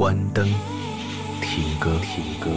关灯，听歌，听歌。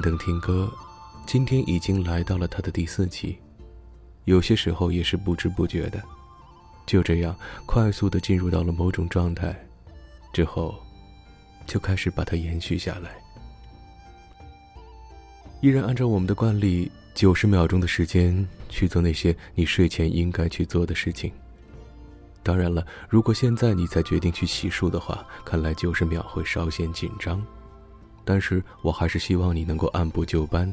等听歌，今天已经来到了它的第四期，有些时候也是不知不觉的，就这样快速的进入到了某种状态，之后，就开始把它延续下来。依然按照我们的惯例，九十秒钟的时间去做那些你睡前应该去做的事情。当然了，如果现在你才决定去洗漱的话，看来九十秒会稍显紧张。但是我还是希望你能够按部就班，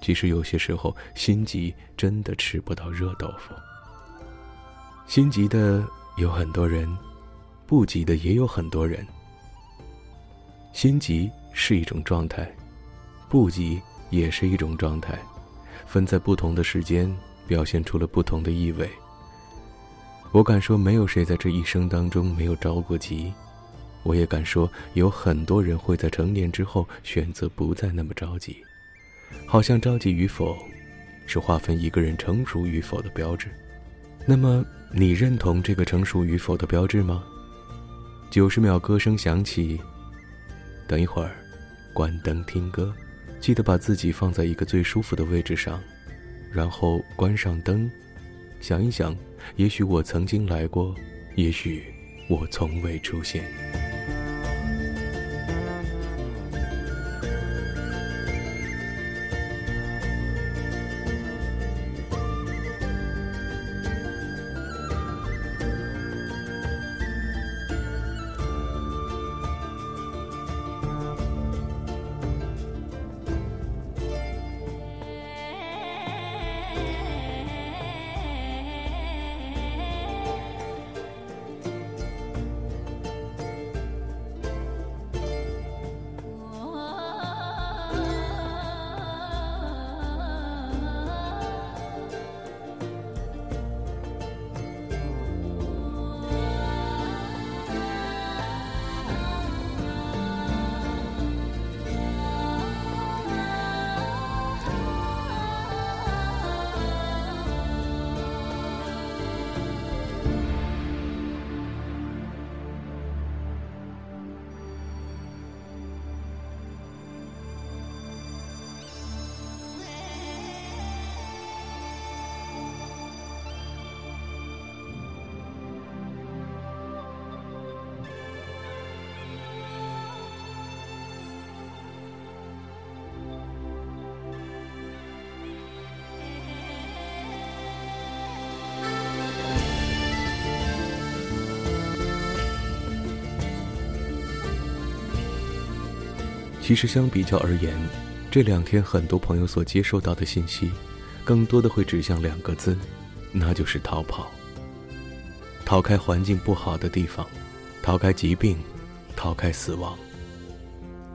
即使有些时候心急，真的吃不到热豆腐。心急的有很多人，不急的也有很多人。心急是一种状态，不急也是一种状态，分在不同的时间，表现出了不同的意味。我敢说，没有谁在这一生当中没有着过急。我也敢说，有很多人会在成年之后选择不再那么着急，好像着急与否，是划分一个人成熟与否的标志。那么，你认同这个成熟与否的标志吗？九十秒歌声响起，等一会儿，关灯听歌，记得把自己放在一个最舒服的位置上，然后关上灯，想一想，也许我曾经来过，也许我从未出现。其实相比较而言，这两天很多朋友所接受到的信息，更多的会指向两个字，那就是逃跑。逃开环境不好的地方，逃开疾病，逃开死亡。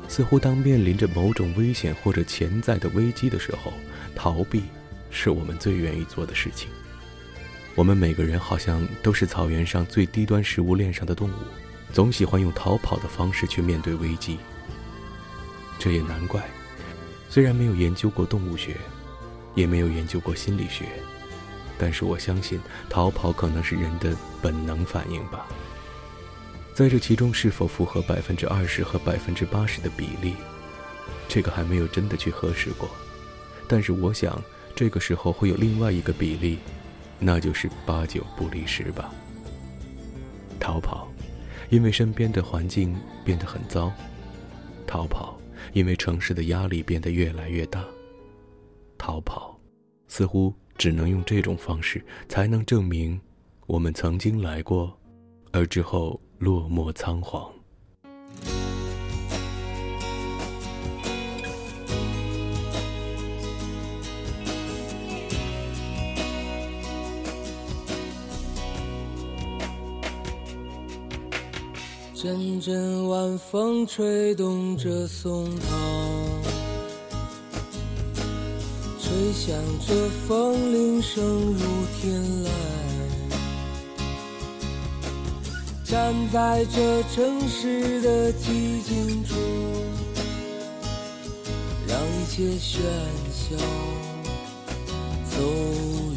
似乎当面临着某种危险或者潜在的危机的时候，逃避是我们最愿意做的事情。我们每个人好像都是草原上最低端食物链上的动物，总喜欢用逃跑的方式去面对危机。这也难怪，虽然没有研究过动物学，也没有研究过心理学，但是我相信逃跑可能是人的本能反应吧。在这其中是否符合百分之二十和百分之八十的比例，这个还没有真的去核实过。但是我想，这个时候会有另外一个比例，那就是八九不离十吧。逃跑，因为身边的环境变得很糟；逃跑，因为城市的压力变得越来越大；逃跑，似乎只能用这种方式才能证明，我们曾经来过，而之后落寞仓皇。阵阵晚风吹动着松涛，吹响着风铃声如天籁。站在这城市的寂静处，让一切喧嚣走远。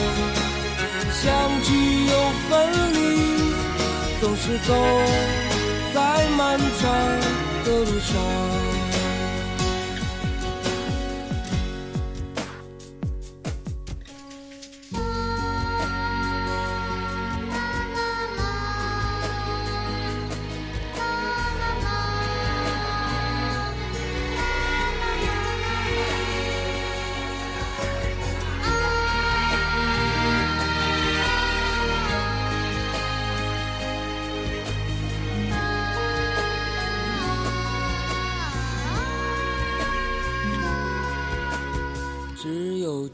走在漫长的路上。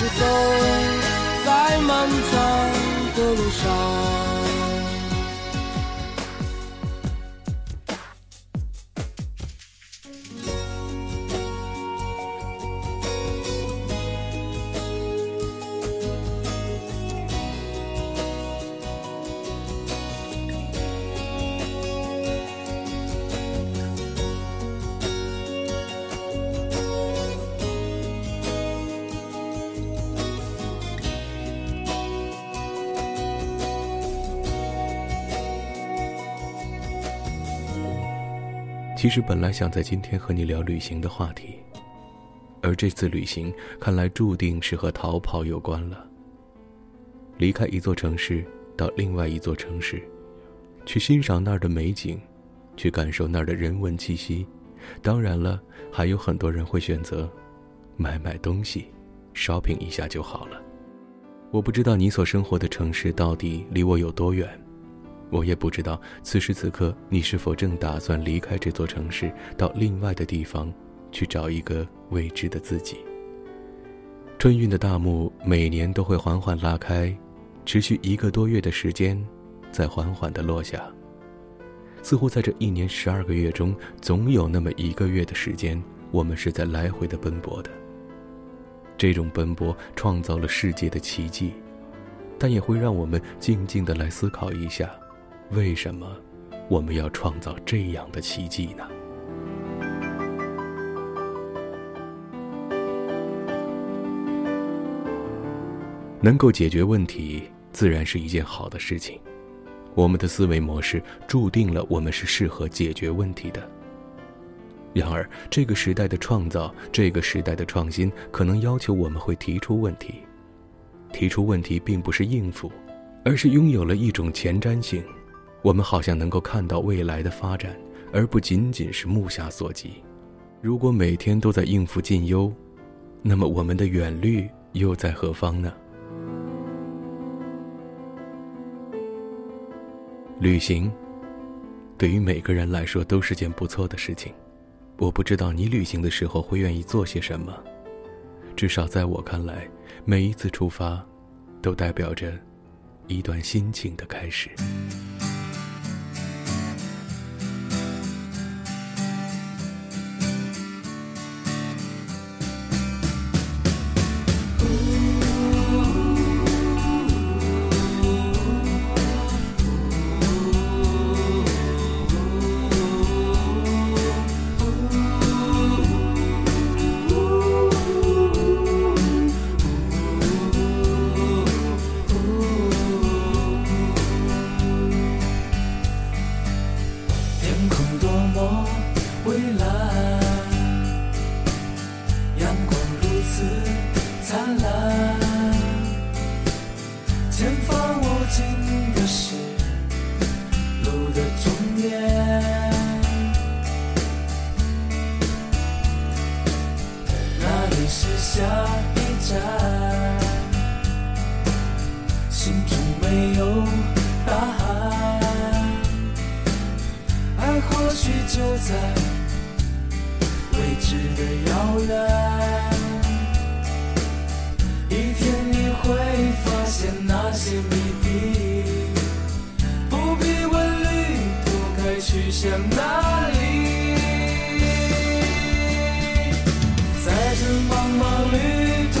是走在漫长的路上。其实本来想在今天和你聊旅行的话题，而这次旅行看来注定是和逃跑有关了。离开一座城市到另外一座城市，去欣赏那儿的美景，去感受那儿的人文气息。当然了，还有很多人会选择买买东西，shopping 一下就好了。我不知道你所生活的城市到底离我有多远，我也不知道此时此刻你是否正打算离开这座城市，到另外的地方去找一个未知的自己。春运的大幕每年都会缓缓拉开，持续一个多月的时间，再缓缓的落下。似乎在这一年十二个月中，总有那么一个月的时间，我们是在来回的奔波的。这种奔波创造了世界的奇迹，但也会让我们静静的来思考一下。为什么我们要创造这样的奇迹呢？能够解决问题，自然是一件好的事情。我们的思维模式注定了我们是适合解决问题的。然而，这个时代的创造，这个时代的创新，可能要求我们会提出问题。提出问题并不是应付，而是拥有了一种前瞻性。我们好像能够看到未来的发展，而不仅仅是目下所及。如果每天都在应付近忧，那么我们的远虑又在何方呢？旅行，对于每个人来说都是件不错的事情。我不知道你旅行的时候会愿意做些什么，至少在我看来，每一次出发，都代表着一段心情的开始。向哪里。在这茫茫旅途，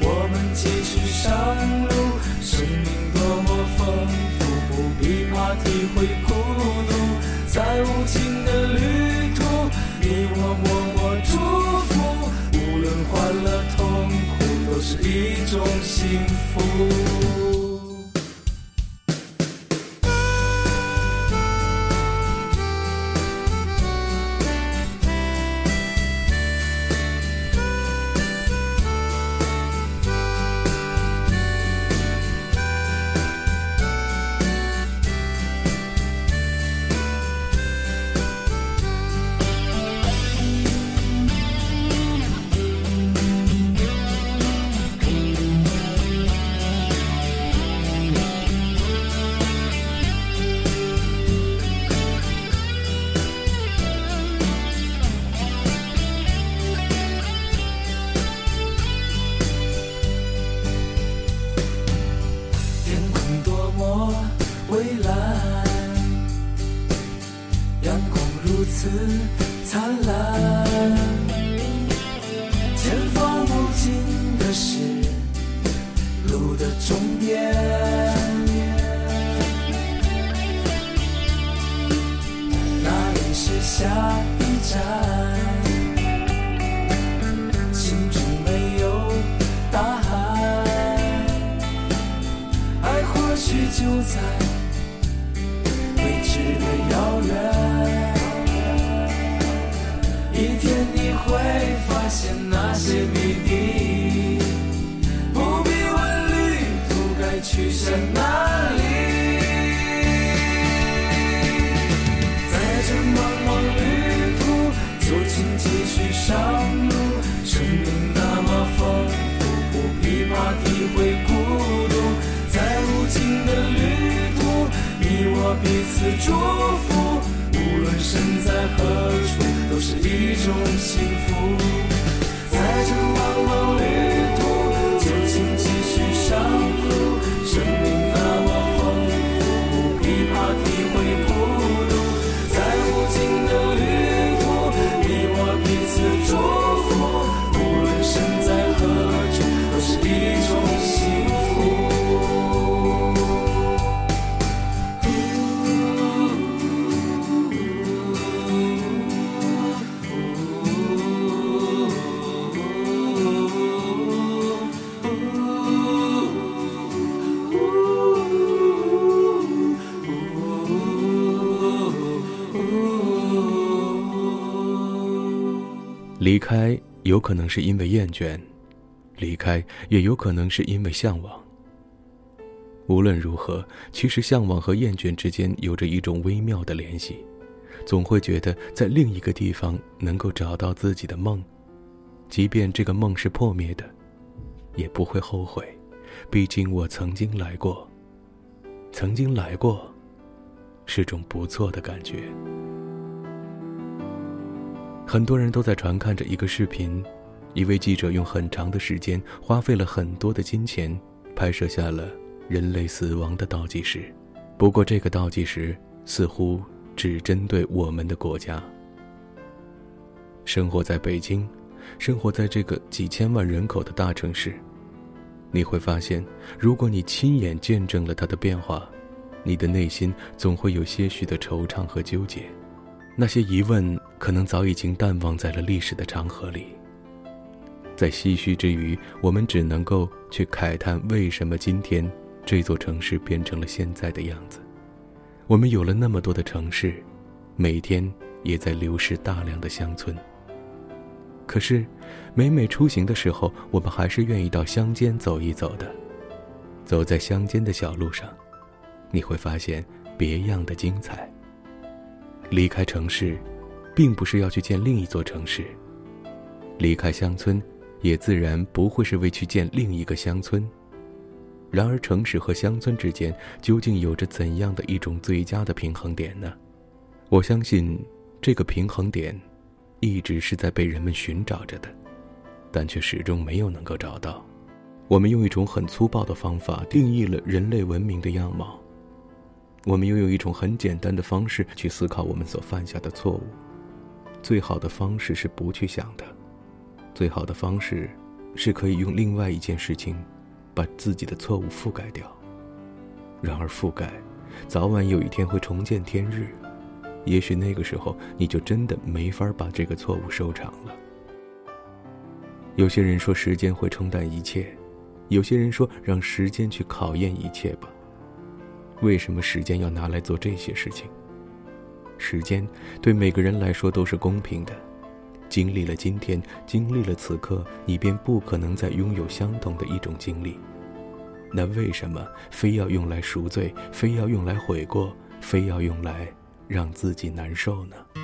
我们继续上路，生命多么丰富，不必怕体会孤独，在无尽的旅途，你我默默祝福。无论欢乐痛苦，都是。一种幸福。离开有可能是因为厌倦，离开也有可能是因为向往。无论如何，其实向往和厌倦之间有着一种微妙的联系，总会觉得在另一个地方能够找到自己的梦，即便这个梦是破灭的，也不会后悔，毕竟我曾经来过，曾经来过，是种不错的感觉。很多人都在传看着一个视频，一位记者用很长的时间，花费了很多的金钱，拍摄下了人类死亡的倒计时。不过，这个倒计时似乎只针对我们的国家。生活在北京，生活在这个几千万人口的大城市，你会发现，如果你亲眼见证了它的变化，你的内心总会有些许的惆怅和纠结。那些疑问可能早已经淡忘在了历史的长河里。在唏嘘之余，我们只能够去慨叹：为什么今天这座城市变成了现在的样子？我们有了那么多的城市，每天也在流失大量的乡村。可是，每每出行的时候，我们还是愿意到乡间走一走的。走在乡间的小路上，你会发现别样的精彩。离开城市，并不是要去见另一座城市；离开乡村，也自然不会是为去见另一个乡村。然而，城市和乡村之间究竟有着怎样的一种最佳的平衡点呢？我相信，这个平衡点，一直是在被人们寻找着的，但却始终没有能够找到。我们用一种很粗暴的方法定义了人类文明的样貌。我们拥有一种很简单的方式去思考我们所犯下的错误。最好的方式是不去想的，最好的方式是可以用另外一件事情，把自己的错误覆盖掉。然而覆盖，早晚有一天会重见天日，也许那个时候你就真的没法把这个错误收场了。有些人说时间会冲淡一切，有些人说让时间去考验一切吧。为什么时间要拿来做这些事情？时间对每个人来说都是公平的。经历了今天，经历了此刻，你便不可能再拥有相同的一种经历。那为什么非要用来赎罪，非要用来悔过，非要用来让自己难受呢？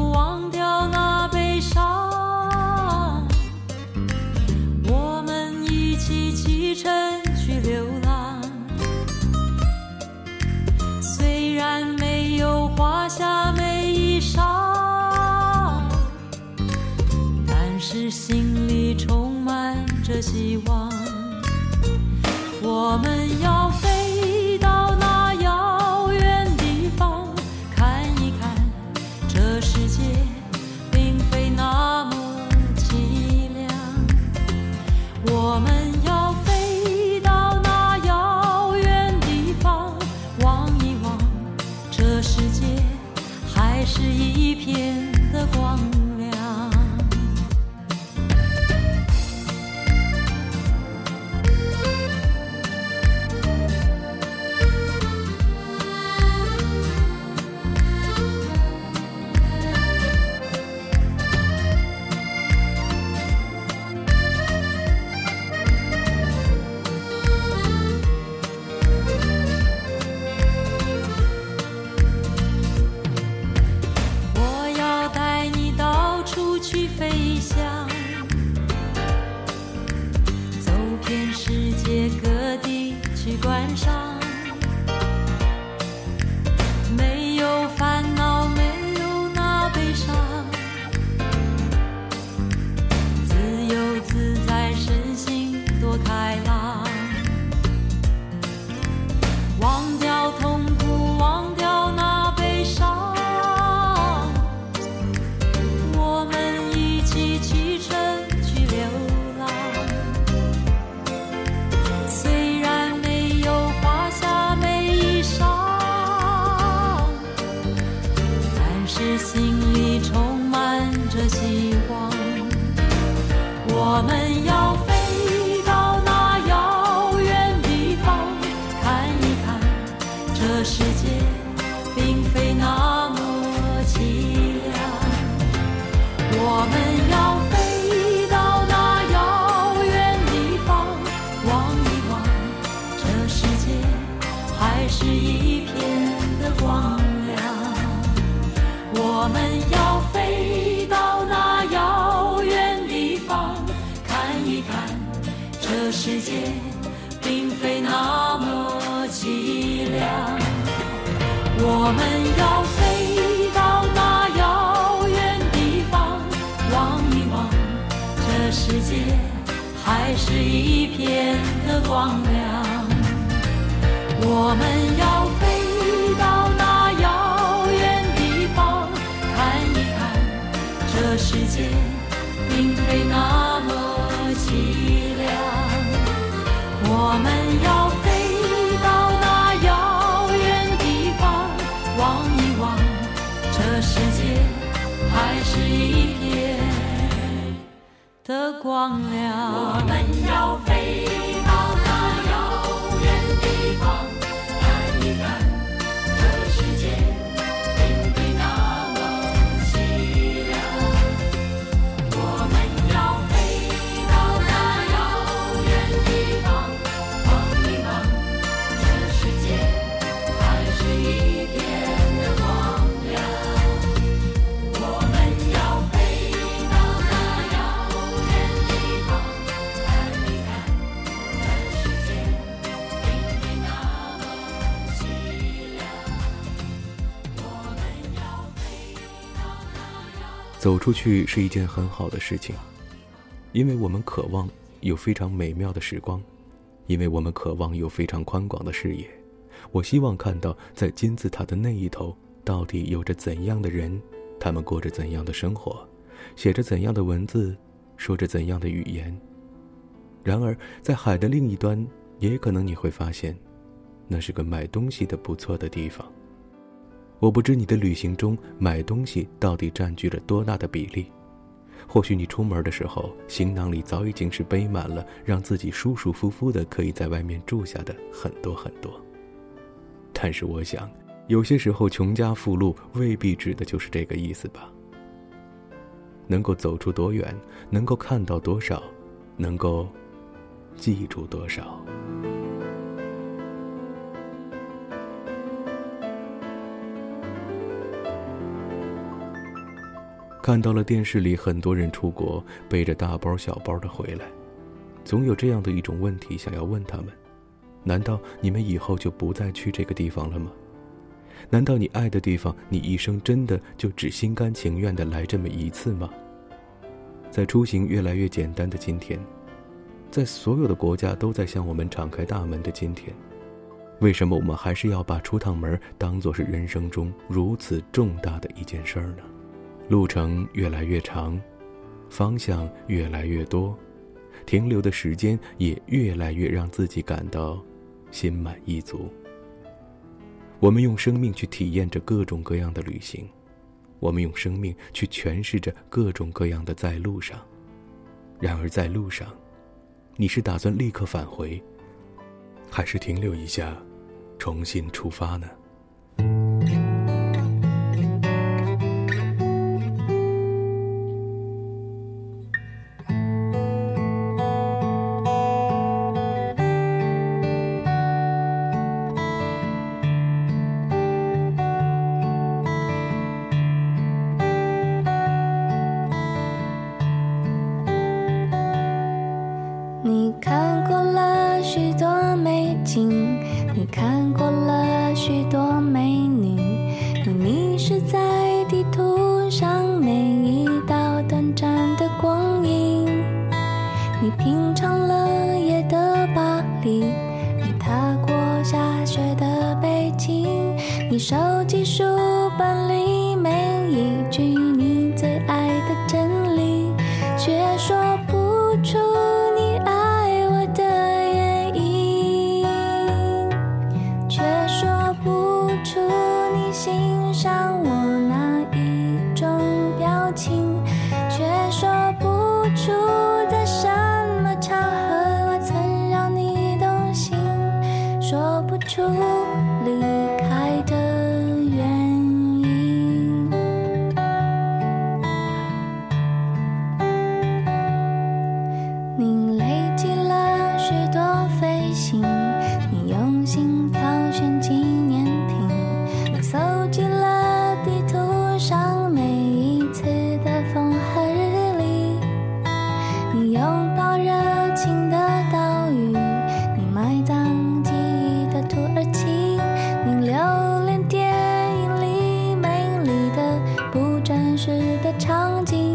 希忘了走出去是一件很好的事情，因为我们渴望有非常美妙的时光，因为我们渴望有非常宽广的视野。我希望看到在金字塔的那一头，到底有着怎样的人，他们过着怎样的生活，写着怎样的文字，说着怎样的语言。然而，在海的另一端，也可能你会发现，那是个买东西的不错的地方。我不知你的旅行中买东西到底占据了多大的比例，或许你出门的时候，行囊里早已经是背满了让自己舒舒服服的可以在外面住下的很多很多。但是我想，有些时候穷家富路未必指的就是这个意思吧。能够走出多远，能够看到多少，能够记住多少。看到了电视里很多人出国背着大包小包的回来，总有这样的一种问题想要问他们：难道你们以后就不再去这个地方了吗？难道你爱的地方，你一生真的就只心甘情愿的来这么一次吗？在出行越来越简单的今天，在所有的国家都在向我们敞开大门的今天，为什么我们还是要把出趟门当做是人生中如此重大的一件事儿呢？路程越来越长，方向越来越多，停留的时间也越来越让自己感到心满意足。我们用生命去体验着各种各样的旅行，我们用生命去诠释着各种各样的在路上。然而，在路上，你是打算立刻返回，还是停留一下，重新出发呢？场景，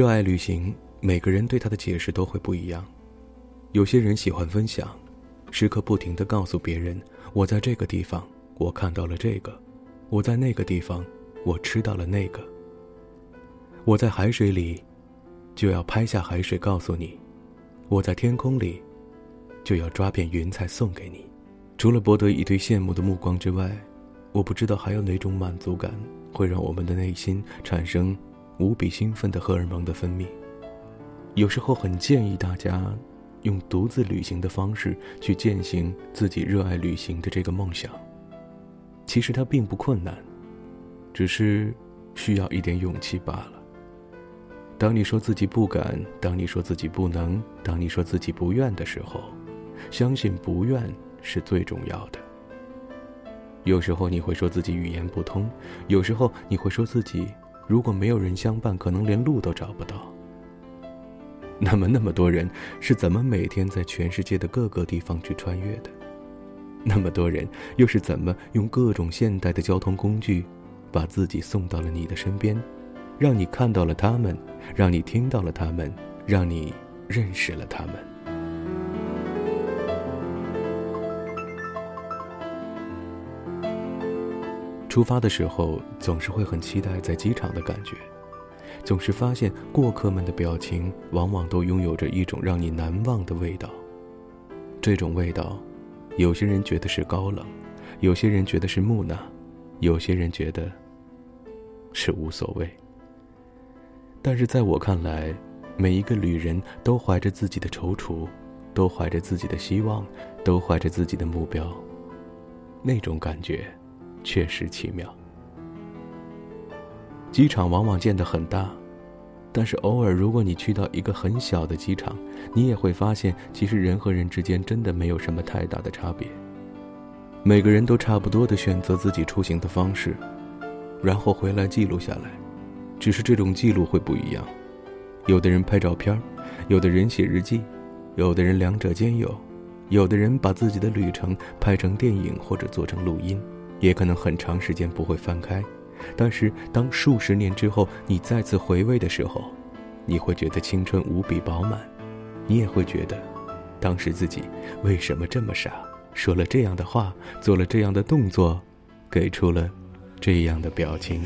热爱旅行，每个人对它的解释都会不一样。有些人喜欢分享，时刻不停地告诉别人：“我在这个地方，我看到了这个；我在那个地方，我吃到了那个。”我在海水里，就要拍下海水告诉你；我在天空里，就要抓片云彩送给你。除了博得一堆羡慕的目光之外，我不知道还有哪种满足感会让我们的内心产生无比兴奋的荷尔蒙的分泌。有时候很建议大家用独自旅行的方式去践行自己热爱旅行的这个梦想。其实它并不困难，只是需要一点勇气罢了。当你说自己不敢，当你说自己不能，当你说自己不愿的时候，相信不愿是最重要的。有时候你会说自己语言不通，有时候你会说自己如果没有人相伴，可能连路都找不到。那么，那么多人是怎么每天在全世界的各个地方去穿越的？那么多人又是怎么用各种现代的交通工具，把自己送到了你的身边，让你看到了他们，让你听到了他们，让你认识了他们？出发的时候，总是会很期待在机场的感觉，总是发现过客们的表情往往都拥有着一种让你难忘的味道。这种味道有些人觉得是高冷，有些人觉得是木讷，有些人觉得是无所谓。但是在我看来，每一个旅人都怀着自己的踌躇，都怀着自己的希望，都怀着自己的目标。那种感觉，确实奇妙。机场往往建得很大，但是偶尔，如果你去到一个很小的机场，你也会发现，其实人和人之间真的没有什么太大的差别。每个人都差不多的选择自己出行的方式，然后回来记录下来。只是这种记录会不一样，有的人拍照片，有的人写日记，有的人两者兼有，有的人把自己的旅程拍成电影或者做成录音，也可能很长时间不会翻开。但是当数十年之后你再次回味的时候，你会觉得青春无比饱满，你也会觉得，当时自己为什么这么傻，说了这样的话，做了这样的动作，给出了这样的表情。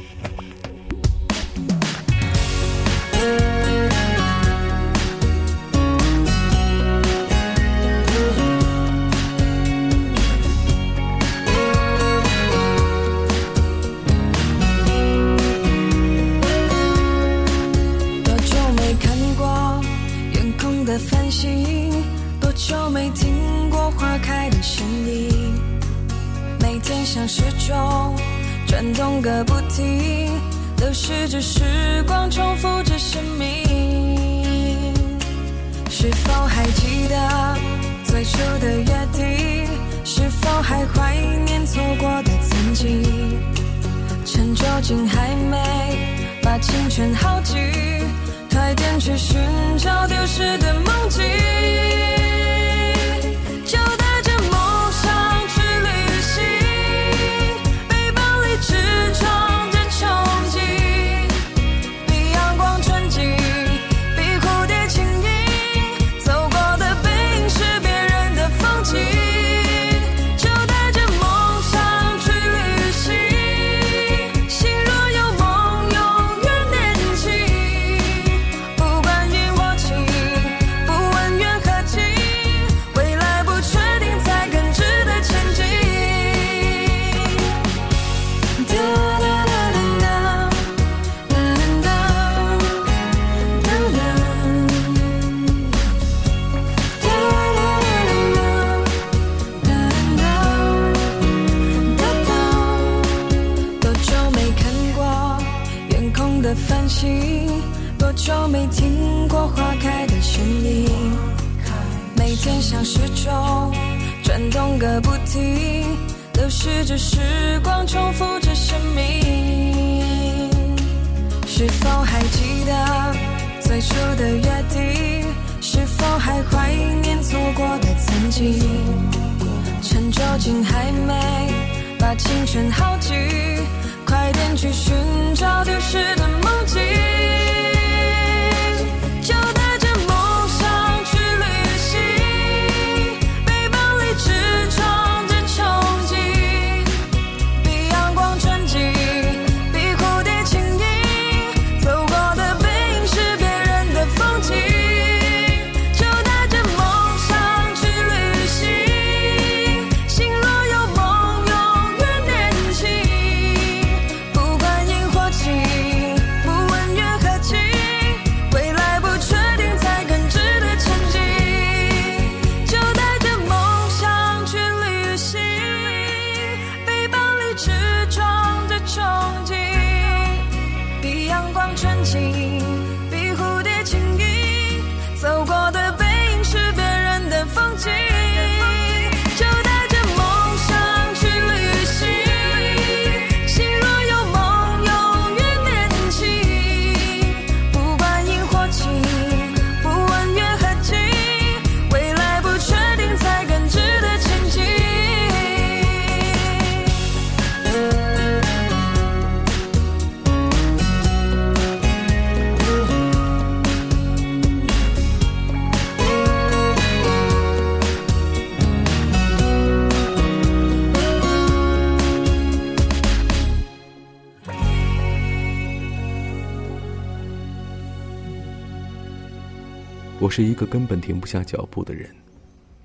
我是一个根本停不下脚步的人，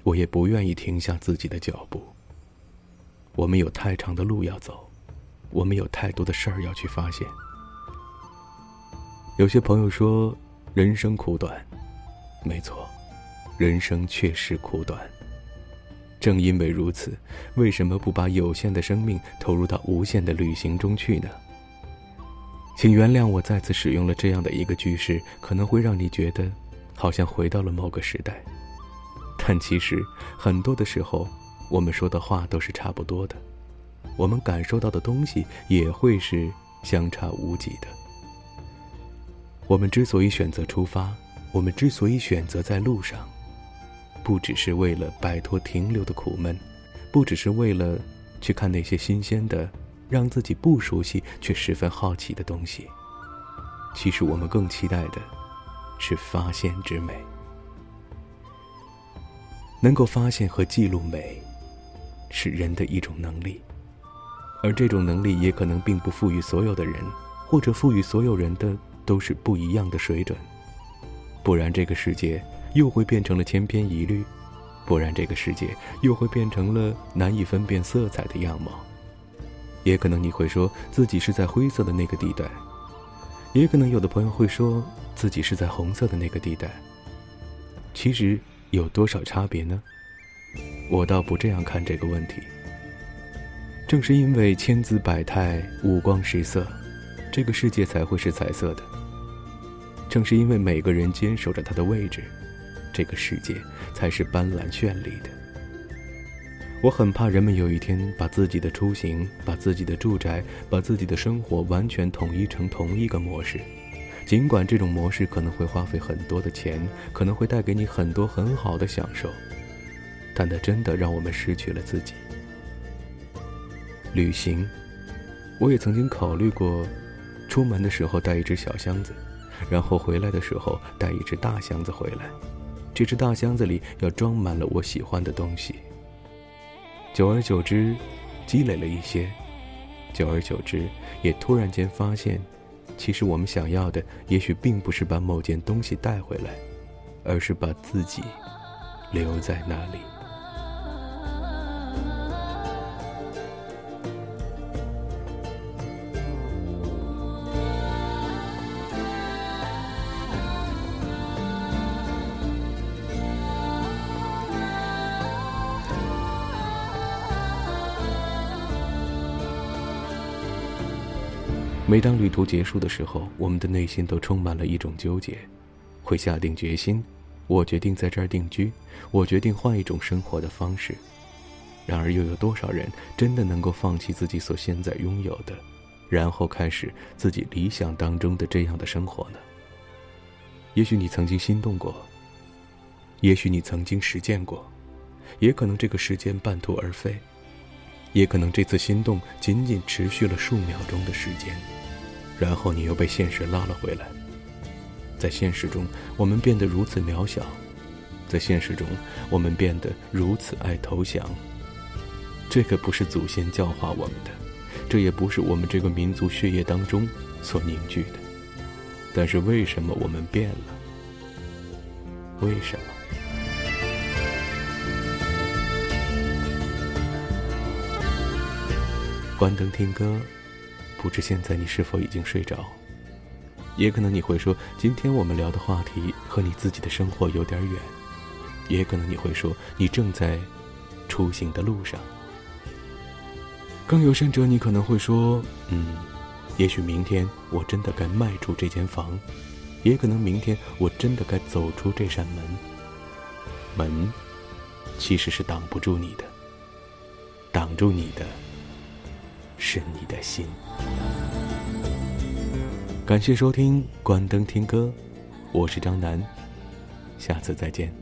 我也不愿意停下自己的脚步。我们有太长的路要走，我们有太多的事儿要去发现。有些朋友说，人生苦短，没错，人生确实苦短。正因为如此，为什么不把有限的生命投入到无限的旅行中去呢？请原谅我再次使用了这样的一个句式，可能会让你觉得，好像回到了某个时代。但其实，很多的时候，我们说的话都是差不多的，我们感受到的东西也会是相差无几的。我们之所以选择出发，我们之所以选择在路上。不只是为了摆脱停留的苦闷，不只是为了去看那些新鲜的、让自己不熟悉却十分好奇的东西。其实我们更期待的是发现之美。能够发现和记录美，是人的一种能力，而这种能力也可能并不赋予所有的人，或者赋予所有人的都是不一样的水准。不然这个世界。又会变成了千篇一律，不然这个世界又会变成了难以分辨色彩的样貌。也可能你会说自己是在灰色的那个地带，也可能有的朋友会说自己是在红色的那个地带。其实有多少差别呢？我倒不这样看这个问题。正是因为千姿百态、五光十色，这个世界才会是彩色的。正是因为每个人坚守着他的位置。这个世界才是斑斓绚丽的。我很怕人们有一天把自己的出行、把自己的住宅、把自己的生活完全统一成同一个模式，尽管这种模式可能会花费很多的钱，可能会带给你很多很好的享受，但它真的让我们失去了自己。旅行，我也曾经考虑过，出门的时候带一只小箱子，然后回来的时候带一只大箱子回来。这只大箱子里要装满了我喜欢的东西。久而久之，积累了一些；久而久之，也突然间发现，其实我们想要的，也许并不是把某件东西带回来，而是把自己留在那里。每当旅途结束的时候，我们的内心都充满了一种纠结，会下定决心：我决定在这儿定居，我决定换一种生活的方式。然而，又有多少人真的能够放弃自己所现在拥有的，然后开始自己理想当中的这样的生活呢？也许你曾经心动过，也许你曾经实践过，也可能这个时间半途而废，也可能这次心动仅仅持续了数秒钟的时间。然后你又被现实拉了回来。在现实中，我们变得如此渺小；在现实中，我们变得如此爱投降。这可不是祖先教化我们的，这也不是我们这个民族血液当中所凝聚的。但是为什么我们变了？为什么？关灯听歌。不知现在你是否已经睡着？也可能你会说，今天我们聊的话题和你自己的生活有点远。也可能你会说，你正在出行的路上。更有甚者，你可能会说，嗯，也许明天我真的该迈出这间房，也可能明天我真的该走出这扇门。门其实是挡不住你的，挡住你的。是你的心。感谢收听《关灯听歌》，我是张楠，下次再见。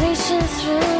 Reaching through